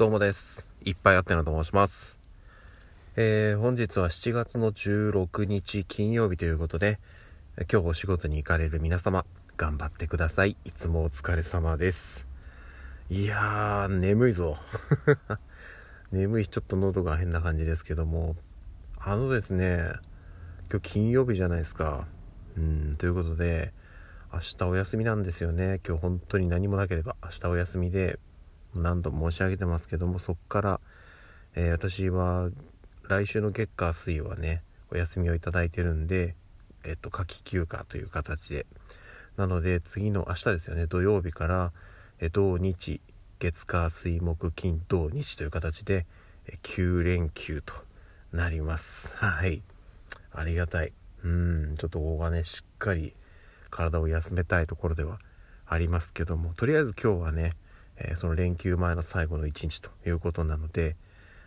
どうもです。いっぱいあってなと申します。えー、本日は7月の16日金曜日ということで、今日お仕事に行かれる皆様、頑張ってください。いつもお疲れ様です。いやー、眠いぞ。眠いし、ちょっと喉が変な感じですけども、あのですね、今日金曜日じゃないですか。うん、ということで、明日お休みなんですよね。今日本当に何もなければ明日お休みで、何度も申し上げてますけどもそっから、えー私は来週の月火水はねお休みをいただいてるんでえっと夏季休暇という形で。なので次の明日ですよね土曜日から、え土日月火水木金土日という形で、え9連休となります。はい。ありがたい。うん。ちょっとここがねしっかり体を休めたいところではありますけどもとりあえず今日はねその連休前の最後の一日ということなので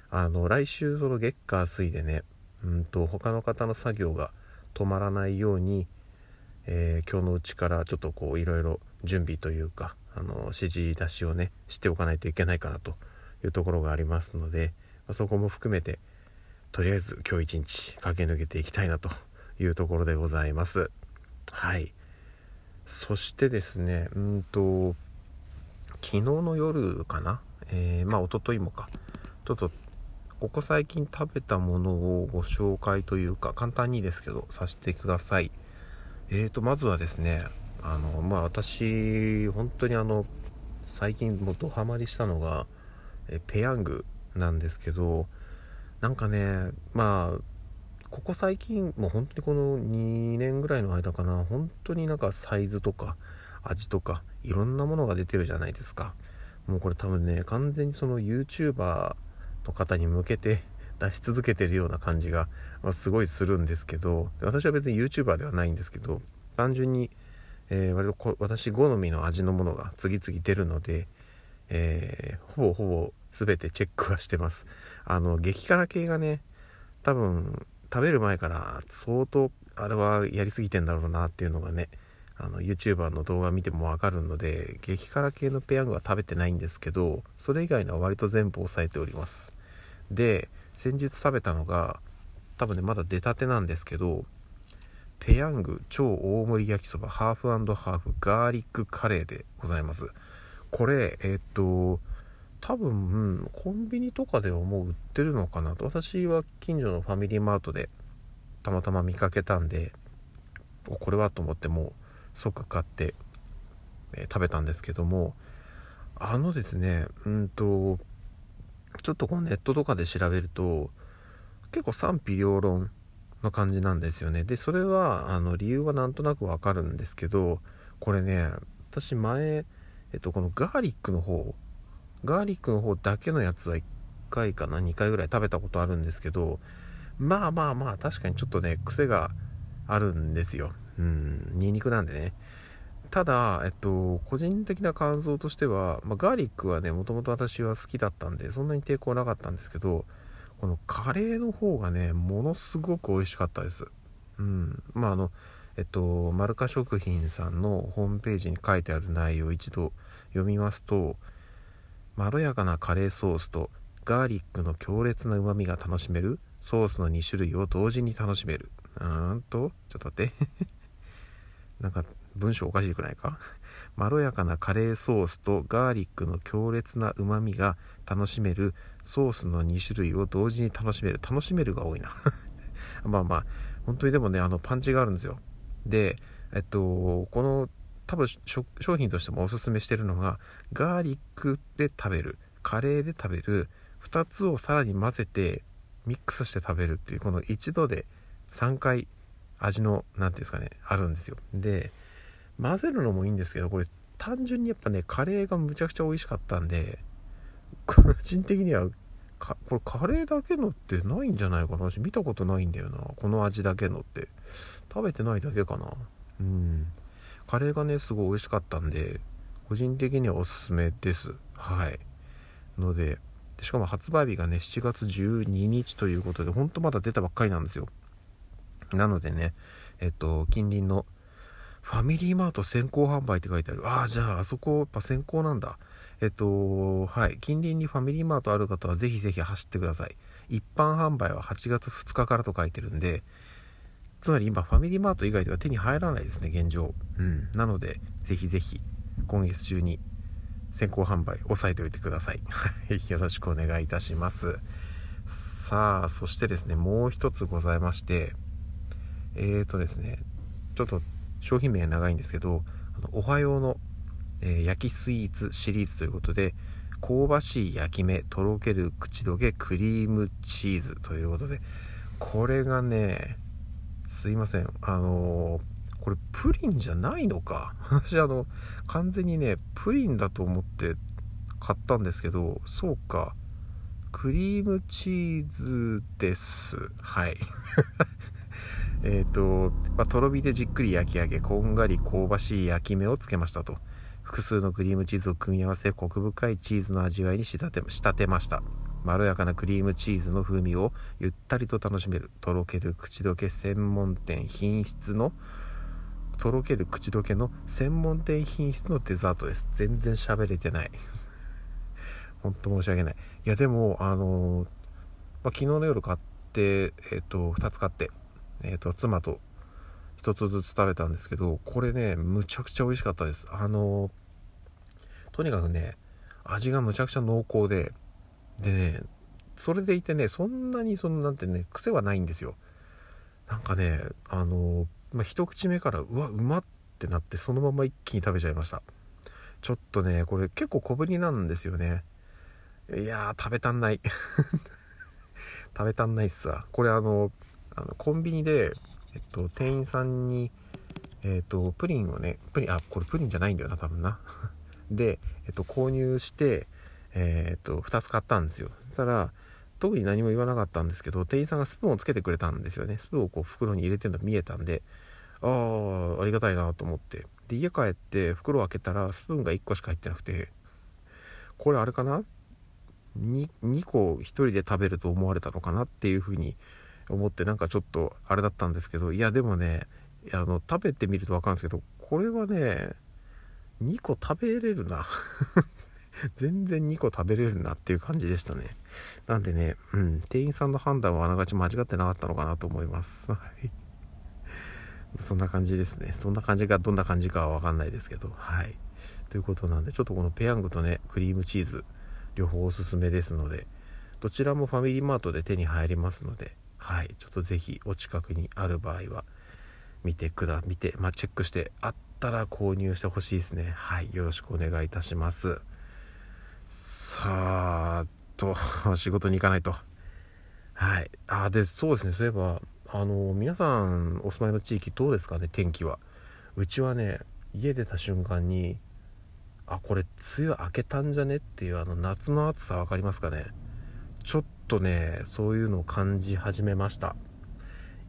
あの来週その月火水でねうんと他の方の作業が止まらないように、えー今日のうちからちょっとこういろいろ準備というかあの指示出しをねしておかないといけないかなというところがありますので、そこも含めてとりあえず今日一日駆け抜けていきたいなというところでございます。はいそしてですねうんと昨日の夜かな、えー、まあ一昨日もか。ちょっとここ最近食べたものをご紹介というか簡単にですけどさせてください。えーとまずはですねあのまあ私本当にあの最近もうドハマりしたのがえペヤングなんですけどなんかねまあここ最近もう本当にこの2年ぐらいの間かな本当になんかサイズとか味とかいろんなものが出てるじゃないですか。もうこれ多分ね完全にその YouTuber の方に向けて 出し続けてるような感じが、ま、すごいするんですけど私は別に YouTuber ではないんですけど単純に、えー割と私好みの味のものが次々出るので、えーほぼほぼ全てチェックはしてます。あの激辛系がね多分食べる前から相当あれはやりすぎてんだろうなっていうのがねあの YouTuber の動画見てもわかるので激辛系のペヤングは食べてないんですけどそれ以外のは割と全部抑えております。で先日食べたのが多分ねまだ出たてなんですけどペヤング超大盛り焼きそばハーフハーフガーリックカレーでございます。これえーっと多分、コンビニとかではもう売ってるのかなと。私は近所のファミリーマートでたまたま見かけたんでこれはと思ってもう即買って、えー食べたんですけどもあのですねうんとちょっとこのネットとかで調べると結構賛否両論の感じなんですよね。でそれはあの理由はなんとなくわかるんですけどこれね私前、えっと、このガーリックの方ガーリックの方だけのやつは1回かな2回ぐらい食べたことあるんですけどまあまあまあ確かにちょっとね癖があるんですよ。うんニンニクなんでね。ただえっと個人的な感想としては、まあ、ガーリックはねもともと私は好きだったんでそんなに抵抗なかったんですけどこのカレーの方がねものすごく美味しかったです。うん。まああのえっとマルカ食品さんのホームページに書いてある内容を一度読みますとまろやかなカレーソースとガーリックの強烈な旨味が楽しめるソースの2種類を同時に楽しめる。うーんとちょっと待って。なんか文章おかしくないか？まろやかなカレーソースとガーリックの強烈な旨味が楽しめるソースの2種類を同時に楽しめる。楽しめるが多いな。まあまあ本当にでもねあのパンチがあるんですよ。でえっとこの多分商品としてもおすすめしてるのがガーリックで食べるカレーで食べる2つをさらに混ぜてミックスして食べるっていうこの一度で3回味の何ていうんですかねあるんですよ。で混ぜるのもいいんですけどこれ単純にやっぱねカレーがむちゃくちゃ美味しかったんで個人的にはこれカレーだけのってないんじゃないかな。私見たことないんだよな。この味だけのって。食べてないだけかな。うん。カレーがねすごい美味しかったんで個人的にはおすすめです。はい。のででしかも発売日がね7月12日ということでほんとまだ出たばっかりなんですよ。なのでねえっと近隣のファミリーマート先行販売って書いてあるああじゃああそこやっぱ先行なんだえっと、はい。近隣にファミリーマートある方はぜひぜひ走ってください。一般販売は8月2日からと書いてるんで、つまり今ファミリーマート以外では手に入らないですね、現状。うん。なので、ぜひぜひ今月中に先行販売押さえておいてください。はい。よろしくお願いいたします。さあ、そしてですね、もう一つございまして、えーとですね、ちょっと商品名長いんですけど、あのおはようの、えー、焼きスイーツシリーズということで、香ばしい焼き目、とろける口どけクリームチーズということで、これがね、すいません。あのー、これプリンじゃないのか？私あの、完全にね、プリンだと思って買ったんですけど、そうか。クリームチーズです。はい。えっと、まあ、とろ火でじっくり焼き上げ、こんがり香ばしい焼き目をつけましたと。複数のクリームチーズを組み合わせ、コク深いチーズの味わいに仕立て仕立てました。まろやかなクリームチーズの風味をゆったりと楽しめる。とろける口どけ専門店品質のとろける口どけの専門店品質のデザートです。全然喋れてない。本当申し訳ない。いやでもあのー、まあ、昨日の夜買ってえっ、ー、と2つ買って。えっ、ー、と妻と1つずつ食べたんですけどこれねむちゃくちゃ美味しかったですあのとにかくね味がむちゃくちゃ濃厚ででね、それでいてね、そんなにそのなんてね、癖はないんですよ。なんかね、あの、まあ、一口目から、うわ、うまってなって、そのまま一気に食べちゃいました。ちょっとね、これ結構小ぶりなんですよね。いやー、食べたんない。食べたんないっすわ。これあの、あのコンビニで、えっと、店員さんに、えっと、プリンをね、プリン、あ、これプリンじゃないんだよな、多分な。で、えっと、購入して、え、っと、2つ買ったんですよ。そしたら、特に何も言わなかったんですけど、店員さんがスプーンをつけてくれたんですよね。スプーンをこう袋に入れてるの見えたんで、ああ、ありがたいなと思って。で、家帰って袋を開けたら、スプーンが1個しか入ってなくて、これあれかな？2, 2個1人で食べると思われたのかな？っていうふうに思ってなんかちょっとあれだったんですけどいやでもねあの食べてみると分かるんですけどこれはね2個食べれるな 全然2個食べれるなっていう感じでしたね。なんでね、うん、店員さんの判断はあながち間違ってなかったのかなと思います。はい。そんな感じですね。そんな感じがどんな感じかはわかんないですけど、はい。ということなんで、ちょっとこのペヤングとね、クリームチーズ、両方おすすめですので、どちらもファミリーマートで手に入りますので、はい。ちょっとぜひお近くにある場合は、見てくだ、見て、まあ、チェックして、あったら購入してほしいですね。はい。よろしくお願いいたします。さあと 仕事に行かないとはいあでそうですねそういえばあの皆さんお住まいの地域どうですかね？天気はうちはね家出た瞬間にあこれ梅雨明けたんじゃね？っていうあの夏の暑さ分かりますかね？ちょっとねそういうのを感じ始めました。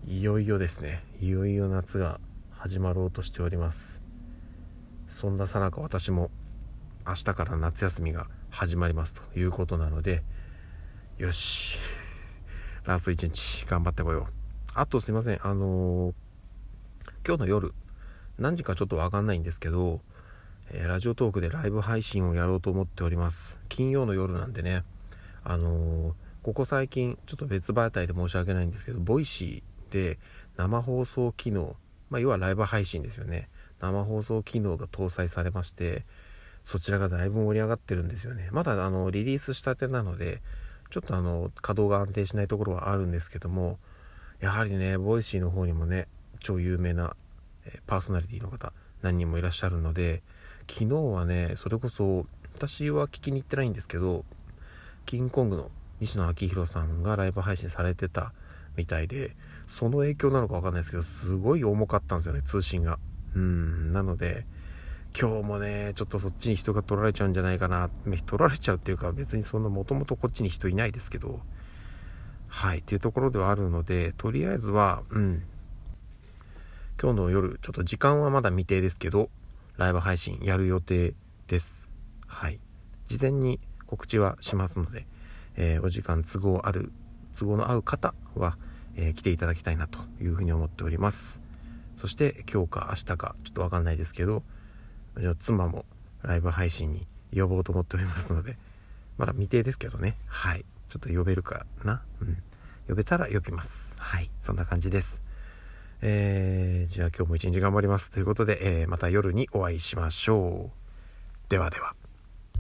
いよいよですね。いよいよ夏が始まろうとしております。そんなさなか私も明日から夏休みが始まりますということなのでよし。ラスト1日頑張ってこよう。あとすいません。あのー、今日の夜何時かちょっとわかんないんですけど、えー、 Radiotalk でライブ配信をやろうと思っております。金曜の夜なんでね。あのー、ここ最近ちょっと別媒体で申し訳ないんですけど Voicy で生放送機能まあ、要はライブ配信ですよね生放送機能が搭載されましてそちらがだいぶ盛り上がってるんですよね。まだあのリリースしたてなので、ちょっとあの稼働が安定しないところはあるんですけども、やはりね、 Voicy の方にもね、超有名なパーソナリティの方、何人もいらっしゃるので、昨日はね、それこそ、私は聞きに行ってないんですけど、キングコングの西野亮廣さんがライブ配信されてたみたいで、その影響なのかわかんないですけど、すごい重かったんですよね、通信が。うん、なので、今日もね、ちょっとそっちに人が取られちゃうんじゃないかな。取られちゃうっていうか別にそんなもともとこっちに人いないですけど、はい、っていうところではあるので、とりあえずは、うん、今日の夜、ちょっと時間はまだ未定ですけど、ライブ配信やる予定です。はい。事前に告知はしますので、えー、お時間都合ある、都合の合う方は、えー、来ていただきたいなというふうに思っております。そして今日か明日かちょっとわかんないですけど、じゃあ妻もライブ配信に呼ぼうと思っておりますので、まだ未定ですけどね。はい。ちょっと呼べるかな？うん。呼べたら呼びます。はい。そんな感じです。えー、じゃあ今日も一日頑張ります。ということで、えー、また夜にお会いしましょう。ではでは。